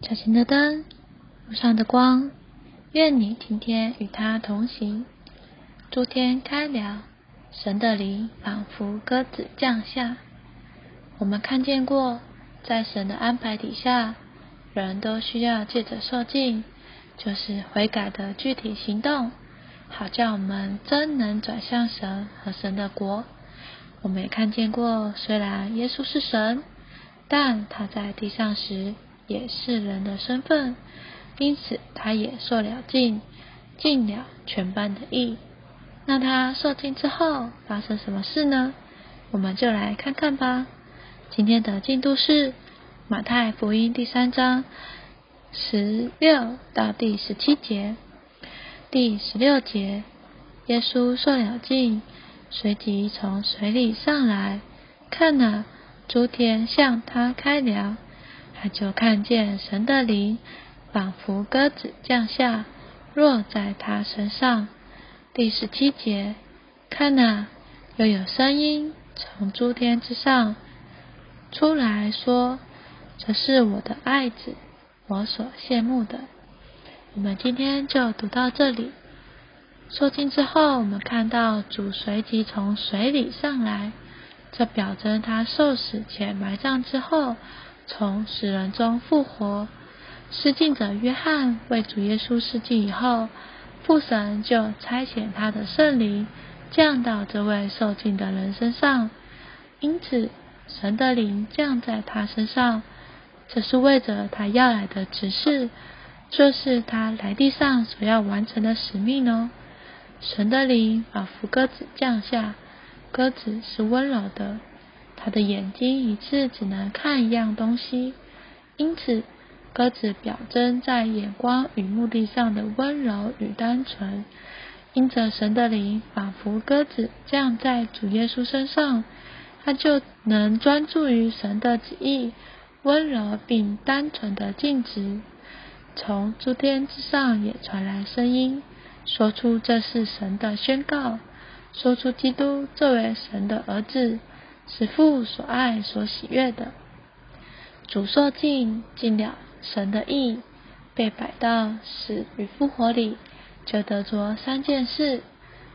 小型的灯，路上的光，愿你今天与他同行。诸天开了，神的灵仿佛鸽子降下。我们看见过，在神的安排底下，人都需要借着受尽，就是悔改的具体行动，好叫我们真能转向神和神的国。我们也看见过，虽然耶稣是神，但他在地上时。也是人的身份，因此他也受了尽，尽了全班的义。那他受尽之后发生什么事呢？我们就来看看吧。今天的进度是马太福音第三章十六到第十七节。第十六节，耶稣受了尽，随即从水里上来，看了诸天向他开了。他就看见神的灵仿佛鸽子降下，落在他身上。第十七节，看呐，又有声音从诸天之上出来说：“这是我的爱子，我所羡慕的。”我们今天就读到这里。受尽之后，我们看到主随即从水里上来，这表征他受死且埋葬之后。从死人中复活，施浸者约翰为主耶稣施浸以后，父神就差遣他的圣灵降到这位受浸的人身上。因此，神的灵降在他身上，这是为着他要来的指示，这是他来地上所要完成的使命哦。神的灵仿佛鸽子降下，鸽子是温柔的。他的眼睛一次只能看一样东西，因此鸽子表征在眼光与目的上的温柔与单纯。因着神的灵仿佛鸽子降在主耶稣身上，他就能专注于神的旨意，温柔并单纯的静止。从诸天之上也传来声音，说出这是神的宣告，说出基督作为神的儿子。是父所爱、所喜悦的。主受尽尽了神的意，被摆到死与复活里，就得着三件事：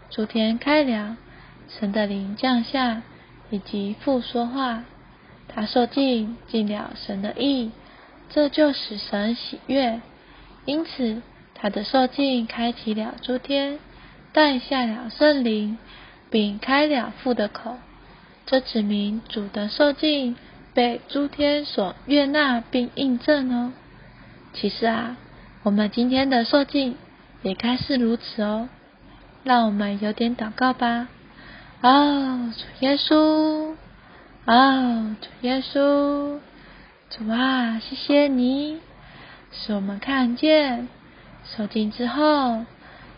主天开了，神的灵降下，以及父说话。他受尽尽了神的意，这就使神喜悦。因此，他的受尽开启了诸天，带下了圣灵，并开了父的口。这指明主的受尽被诸天所悦纳并印证哦。其实啊，我们今天的受尽也该是如此哦。让我们有点祷告吧。哦，主耶稣，哦，主耶稣，主啊，谢谢你，使我们看见受尽之后，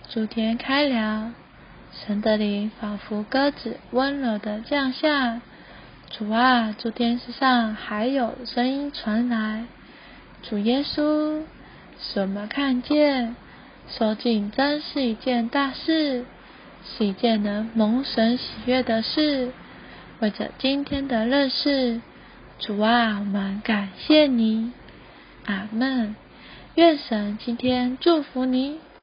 诸天开了。神的灵仿佛鸽子，温柔的降下。主啊，主天使上还有声音传来。主耶稣，什么看见，收尽真是一件大事，是一件能蒙神喜悦的事。为着今天的认识，主啊，我们感谢你。阿门。愿神今天祝福你。